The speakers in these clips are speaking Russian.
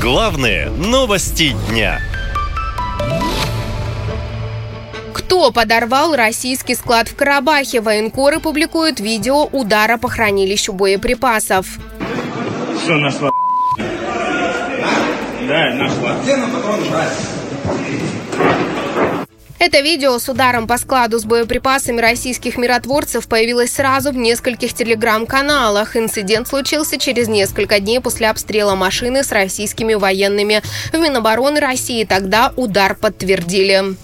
Главные новости дня. Кто подорвал российский склад в Карабахе? Военкоры публикуют видео удара по хранилищу боеприпасов. Все нашла. Да, нашла. Это видео с ударом по складу с боеприпасами российских миротворцев появилось сразу в нескольких телеграм-каналах. Инцидент случился через несколько дней после обстрела машины с российскими военными. В Минобороны России тогда удар подтвердили.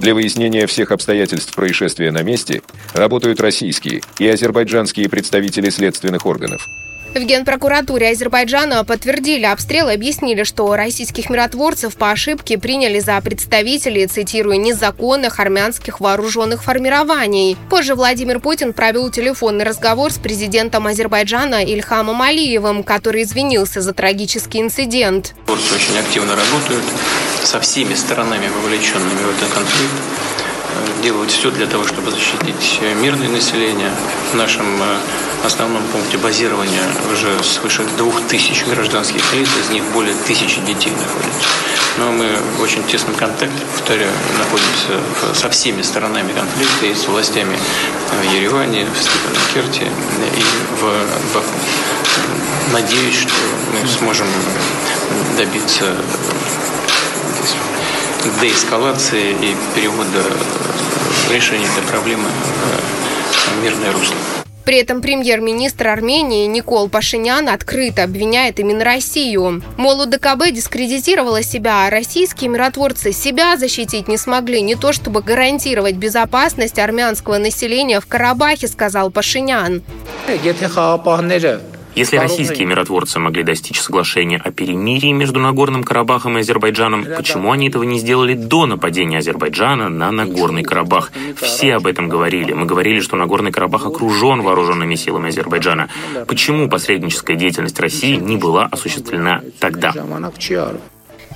Для выяснения всех обстоятельств происшествия на месте работают российские и азербайджанские представители следственных органов. В Генпрокуратуре Азербайджана подтвердили обстрел и объяснили, что российских миротворцев по ошибке приняли за представителей, цитирую, незаконных армянских вооруженных формирований. Позже Владимир Путин провел телефонный разговор с президентом Азербайджана Ильхамом Алиевым, который извинился за трагический инцидент. Очень активно работают со всеми сторонами, вовлеченными в этот конфликт делают все для того, чтобы защитить мирное население. В нашем э, основном пункте базирования уже свыше двух тысяч гражданских лиц, из них более тысячи детей находятся. Но мы в очень тесном контакте, повторяю, находимся со всеми сторонами конфликта и с властями в Ереване, в Степанакерте и в Баку. Надеюсь, что мы сможем добиться деэскалации и перевода решения этой проблемы в мирное русло. При этом премьер-министр Армении Никол Пашинян открыто обвиняет именно Россию. Мол, УДКБ дискредитировала себя, а российские миротворцы себя защитить не смогли, не то чтобы гарантировать безопасность армянского населения в Карабахе, сказал Пашинян. Если российские миротворцы могли достичь соглашения о перемирии между Нагорным Карабахом и Азербайджаном, почему они этого не сделали до нападения Азербайджана на Нагорный Карабах? Все об этом говорили. Мы говорили, что Нагорный Карабах окружен вооруженными силами Азербайджана. Почему посредническая деятельность России не была осуществлена тогда?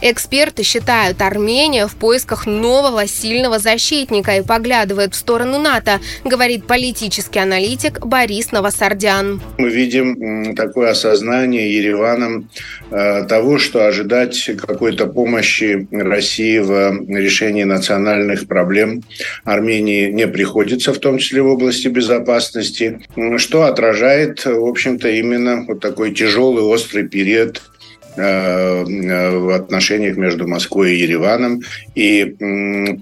Эксперты считают Армения в поисках нового сильного защитника и поглядывает в сторону НАТО, говорит политический аналитик Борис Новосардян. Мы видим такое осознание Ереваном э, того, что ожидать какой-то помощи России в решении национальных проблем Армении не приходится, в том числе в области безопасности, что отражает, в общем-то, именно вот такой тяжелый, острый период Э, в отношениях между Москвой и Ереваном и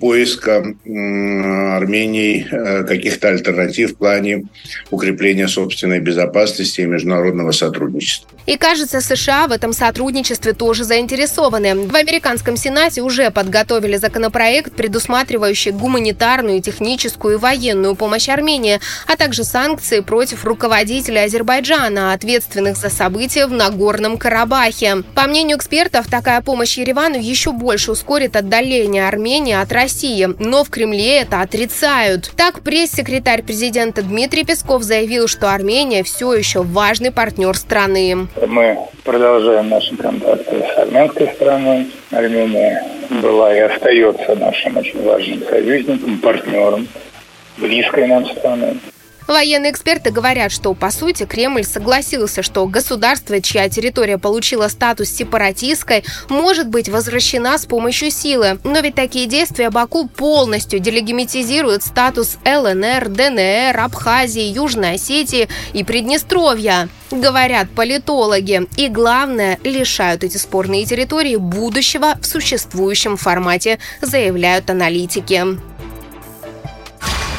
поиска Армении э, каких-то альтернатив в плане укрепления собственной безопасности и международного сотрудничества. И кажется, США в этом сотрудничестве тоже заинтересованы. В американском Сенате уже подготовили законопроект, предусматривающий гуманитарную, техническую и военную помощь Армении, а также санкции против руководителей Азербайджана, ответственных за события в Нагорном Карабахе. По мнению экспертов, такая помощь Еревану еще больше ускорит отдаление Армении от России, но в Кремле это отрицают. Так, пресс-секретарь президента Дмитрий Песков заявил, что Армения все еще важный партнер страны. Мы продолжаем наши контакты с армянской страной. Армения была и остается нашим очень важным союзником, партнером, близкой нам страной. Военные эксперты говорят, что, по сути, Кремль согласился, что государство, чья территория получила статус сепаратистской, может быть возвращена с помощью силы. Но ведь такие действия Баку полностью делегимитизируют статус ЛНР, ДНР, Абхазии, Южной Осетии и Приднестровья. Говорят политологи. И главное, лишают эти спорные территории будущего в существующем формате, заявляют аналитики.